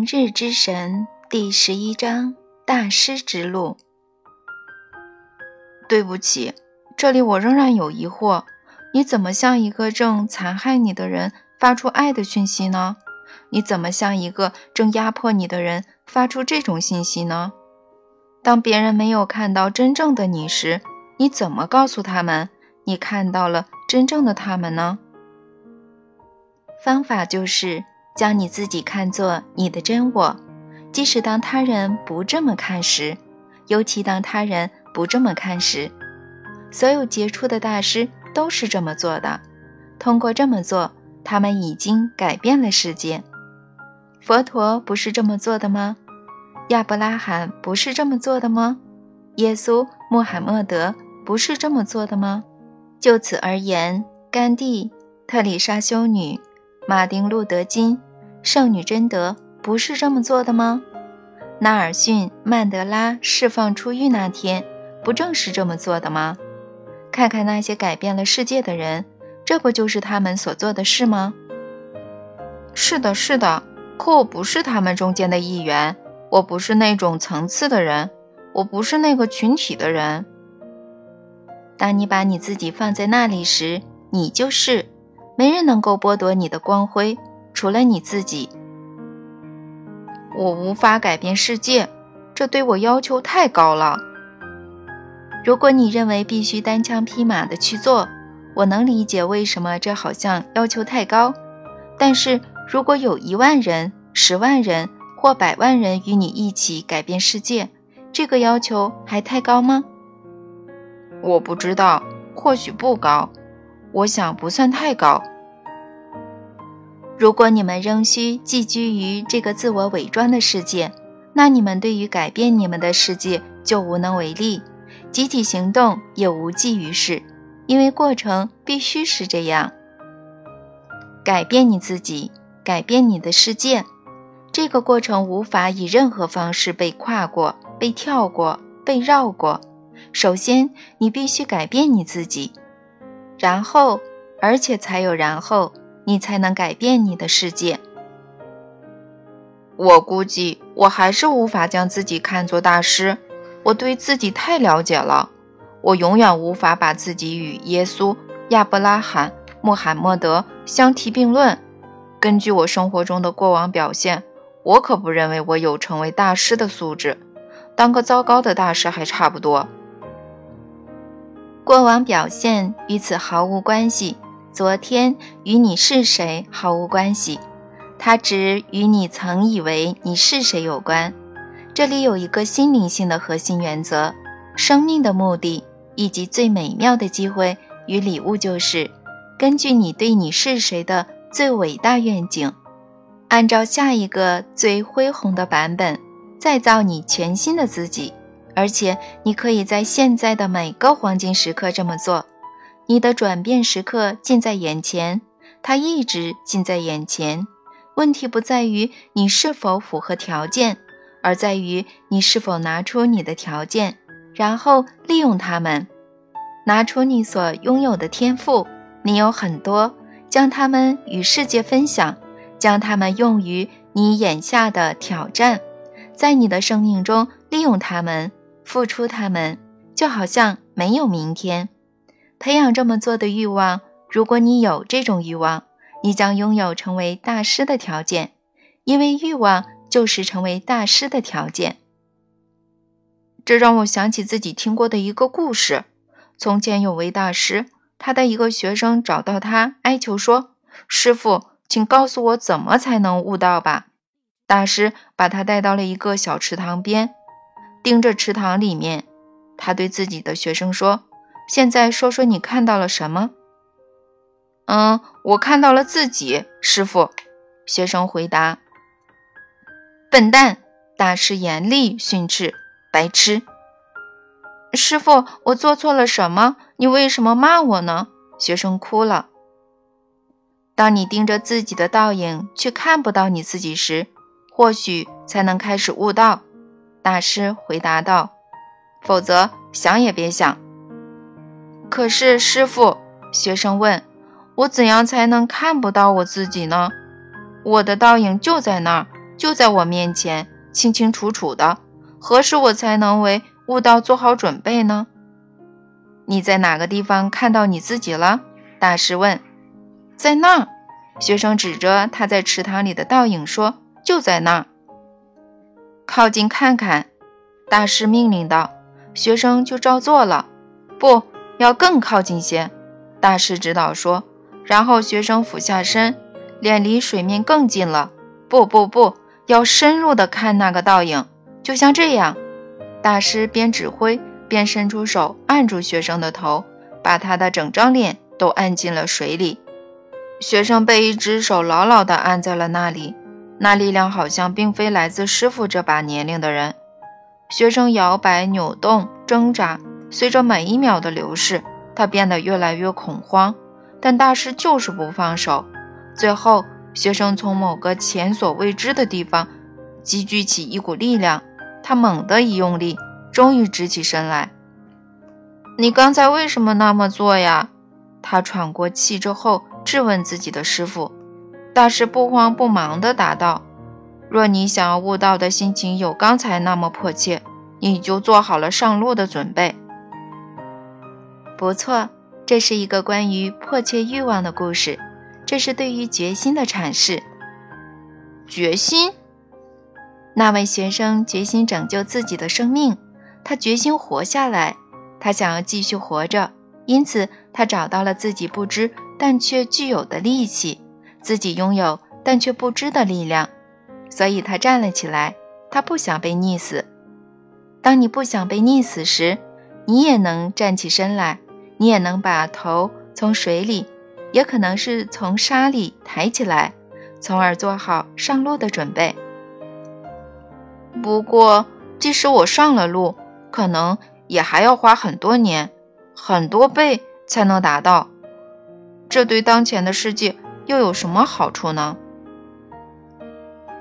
明日之神第十一章大师之路。对不起，这里我仍然有疑惑：你怎么向一个正残害你的人发出爱的讯息呢？你怎么向一个正压迫你的人发出这种信息呢？当别人没有看到真正的你时，你怎么告诉他们你看到了真正的他们呢？方法就是将你自己看作你的真我，即使当他人不这么看时，尤其当他人不这么看时，所有杰出的大师都是这么做的。通过这么做，他们已经改变了世界。佛陀不是这么做的吗？亚伯拉罕不是这么做的吗？耶稣、穆罕默德不是这么做的吗？就此而言，甘地、特里莎修女。马丁·路德·金、圣女贞德不是这么做的吗？纳尔逊·曼德拉释放出狱那天，不正是这么做的吗？看看那些改变了世界的人，这不就是他们所做的事吗？是的，是的。可我不是他们中间的一员，我不是那种层次的人，我不是那个群体的人。当你把你自己放在那里时，你就是。没人能够剥夺你的光辉，除了你自己。我无法改变世界，这对我要求太高了。如果你认为必须单枪匹马的去做，我能理解为什么这好像要求太高。但是如果有一万人、十万人或百万人与你一起改变世界，这个要求还太高吗？我不知道，或许不高。我想不算太高。如果你们仍需寄居于这个自我伪装的世界，那你们对于改变你们的世界就无能为力，集体行动也无济于事，因为过程必须是这样：改变你自己，改变你的世界。这个过程无法以任何方式被跨过、被跳过、被绕过。首先，你必须改变你自己。然后，而且才有然后，你才能改变你的世界。我估计我还是无法将自己看作大师，我对自己太了解了。我永远无法把自己与耶稣、亚伯拉罕、穆罕默德相提并论。根据我生活中的过往表现，我可不认为我有成为大师的素质，当个糟糕的大师还差不多。过往表现与此毫无关系，昨天与你是谁毫无关系，它只与你曾以为你是谁有关。这里有一个心灵性的核心原则：生命的目的以及最美妙的机会与礼物，就是根据你对你是谁的最伟大愿景，按照下一个最恢宏的版本，再造你全新的自己。而且你可以在现在的每个黄金时刻这么做，你的转变时刻近在眼前，它一直近在眼前。问题不在于你是否符合条件，而在于你是否拿出你的条件，然后利用它们，拿出你所拥有的天赋。你有很多，将它们与世界分享，将它们用于你眼下的挑战，在你的生命中利用它们。付出他们，就好像没有明天。培养这么做的欲望，如果你有这种欲望，你将拥有成为大师的条件，因为欲望就是成为大师的条件。这让我想起自己听过的一个故事：从前有位大师，他的一个学生找到他，哀求说：“师傅，请告诉我怎么才能悟道吧。”大师把他带到了一个小池塘边。盯着池塘里面，他对自己的学生说：“现在说说你看到了什么？”“嗯，我看到了自己。”师傅，学生回答。“笨蛋！”大师严厉训斥，“白痴！”师傅，我做错了什么？你为什么骂我呢？学生哭了。当你盯着自己的倒影，却看不到你自己时，或许才能开始悟道。大师回答道：“否则想也别想。”可是，师傅，学生问：“我怎样才能看不到我自己呢？”我的倒影就在那儿，就在我面前，清清楚楚的。何时我才能为悟道做好准备呢？你在哪个地方看到你自己了？大师问。在那儿，学生指着他在池塘里的倒影说：“就在那儿，靠近看看。”大师命令道。学生就照做了。不要更靠近些，大师指导说。然后学生俯下身，脸离水面更近了。不不不要深入的看那个倒影，就像这样。大师边指挥边伸出手按住学生的头，把他的整张脸都按进了水里。学生被一只手牢牢地按在了那里，那力量好像并非来自师傅这把年龄的人。学生摇摆、扭动、挣扎，随着每一秒的流逝，他变得越来越恐慌。但大师就是不放手。最后，学生从某个前所未知的地方积聚起一股力量，他猛地一用力，终于直起身来。你刚才为什么那么做呀？他喘过气之后。质问自己的师傅，大师不慌不忙地答道：“若你想要悟道的心情有刚才那么迫切，你就做好了上路的准备。”不错，这是一个关于迫切欲望的故事，这是对于决心的阐释。决心？那位学生决心拯救自己的生命，他决心活下来，他想要继续活着，因此他找到了自己不知。但却具有的力气，自己拥有但却不知的力量，所以他站了起来。他不想被溺死。当你不想被溺死时，你也能站起身来，你也能把头从水里，也可能是从沙里抬起来，从而做好上路的准备。不过，即使我上了路，可能也还要花很多年、很多倍才能达到。这对当前的世界又有什么好处呢？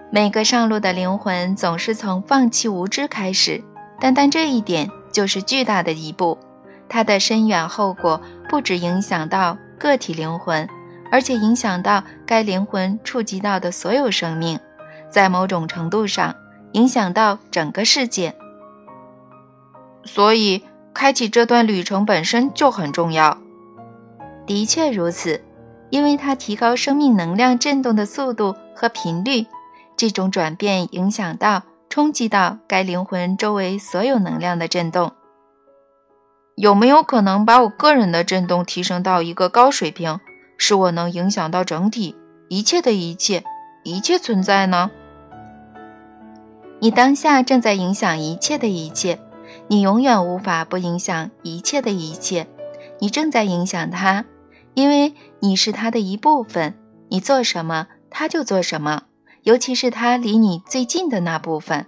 每个上路的灵魂总是从放弃无知开始，单单这一点就是巨大的一步。它的深远后果不只影响到个体灵魂，而且影响到该灵魂触及到的所有生命，在某种程度上影响到整个世界。所以，开启这段旅程本身就很重要。的确如此，因为它提高生命能量振动的速度和频率，这种转变影响到、冲击到该灵魂周围所有能量的振动。有没有可能把我个人的振动提升到一个高水平，使我能影响到整体一切的一切一切存在呢？你当下正在影响一切的一切，你永远无法不影响一切的一切，你正在影响它。因为你是他的一部分，你做什么他就做什么，尤其是他离你最近的那部分。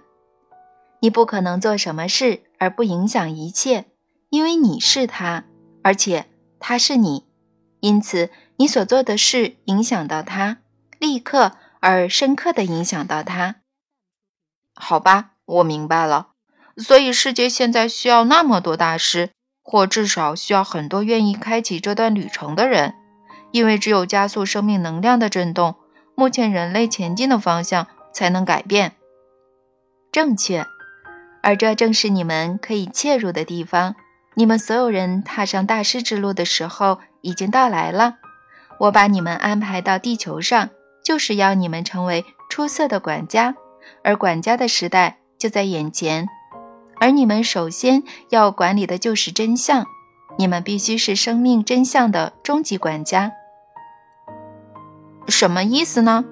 你不可能做什么事而不影响一切，因为你是他，而且他是你，因此你所做的事影响到他，立刻而深刻地影响到他。好吧，我明白了。所以世界现在需要那么多大师。或至少需要很多愿意开启这段旅程的人，因为只有加速生命能量的震动，目前人类前进的方向才能改变。正确，而这正是你们可以切入的地方。你们所有人踏上大师之路的时候已经到来了。我把你们安排到地球上，就是要你们成为出色的管家，而管家的时代就在眼前。而你们首先要管理的就是真相，你们必须是生命真相的终极管家。什么意思呢？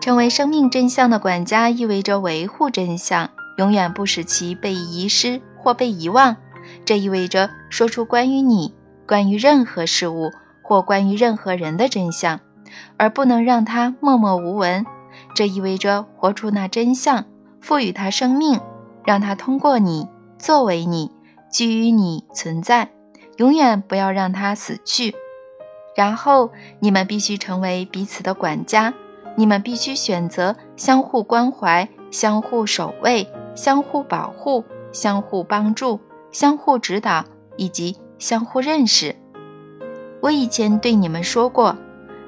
成为生命真相的管家意味着维护真相，永远不使其被遗失或被遗忘。这意味着说出关于你、关于任何事物或关于任何人的真相，而不能让它默默无闻。这意味着活出那真相，赋予它生命。让它通过你，作为你，基于你存在，永远不要让它死去。然后你们必须成为彼此的管家，你们必须选择相互关怀、相互守卫、相互保护、相互帮助、相互指导以及相互认识。我以前对你们说过，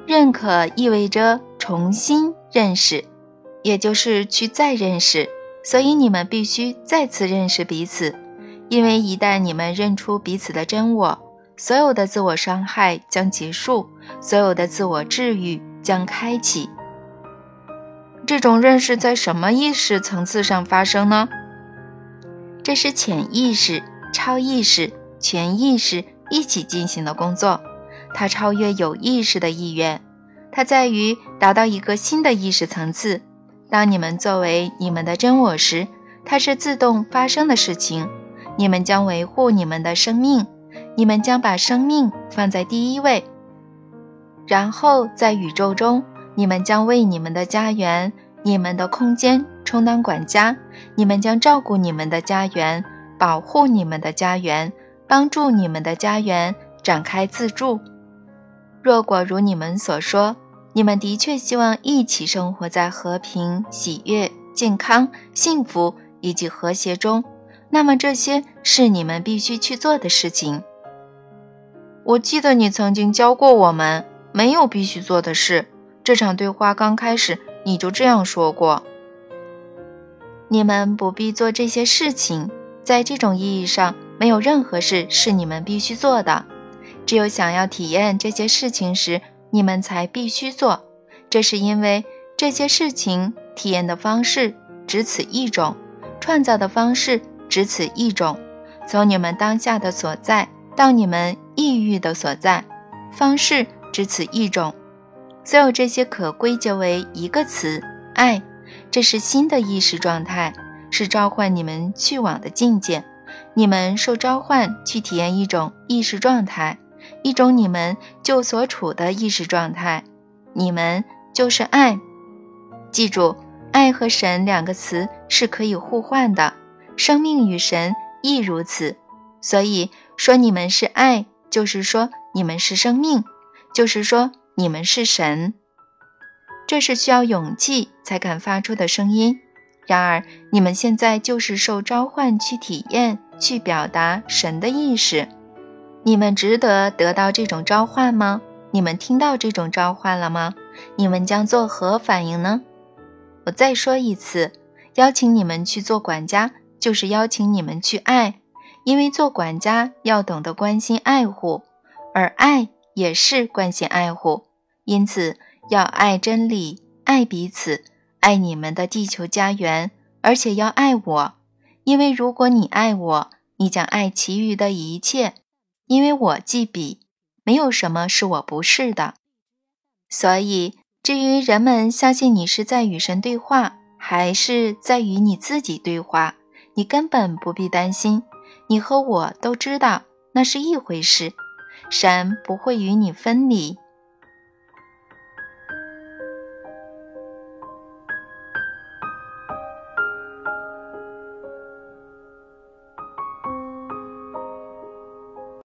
认可意味着重新认识，也就是去再认识。所以你们必须再次认识彼此，因为一旦你们认出彼此的真我，所有的自我伤害将结束，所有的自我治愈将开启。这种认识在什么意识层次上发生呢？这是潜意识、超意识、全意识一起进行的工作，它超越有意识的意愿，它在于达到一个新的意识层次。当你们作为你们的真我时，它是自动发生的事情。你们将维护你们的生命，你们将把生命放在第一位。然后在宇宙中，你们将为你们的家园、你们的空间充当管家。你们将照顾你们的家园，保护你们的家园，帮助你们的家园展开自助。若果如你们所说。你们的确希望一起生活在和平、喜悦、健康、幸福以及和谐中，那么这些是你们必须去做的事情。我记得你曾经教过我们，没有必须做的事。这场对话刚开始你就这样说过。你们不必做这些事情，在这种意义上，没有任何事是你们必须做的。只有想要体验这些事情时。你们才必须做，这是因为这些事情体验的方式只此一种，创造的方式只此一种。从你们当下的所在到你们抑郁的所在，方式只此一种。所有这些可归结为一个词——爱。这是新的意识状态，是召唤你们去往的境界。你们受召唤去体验一种意识状态。一种你们就所处的意识状态，你们就是爱。记住，爱和神两个词是可以互换的，生命与神亦如此。所以说，你们是爱，就是说你们是生命，就是说你们是神。这是需要勇气才敢发出的声音。然而，你们现在就是受召唤去体验、去表达神的意识。你们值得得到这种召唤吗？你们听到这种召唤了吗？你们将作何反应呢？我再说一次，邀请你们去做管家，就是邀请你们去爱，因为做管家要懂得关心爱护，而爱也是关心爱护。因此，要爱真理，爱彼此，爱你们的地球家园，而且要爱我，因为如果你爱我，你将爱其余的一切。因为我既彼，没有什么是我不是的。所以，至于人们相信你是在与神对话，还是在与你自己对话，你根本不必担心。你和我都知道那是一回事。神不会与你分离，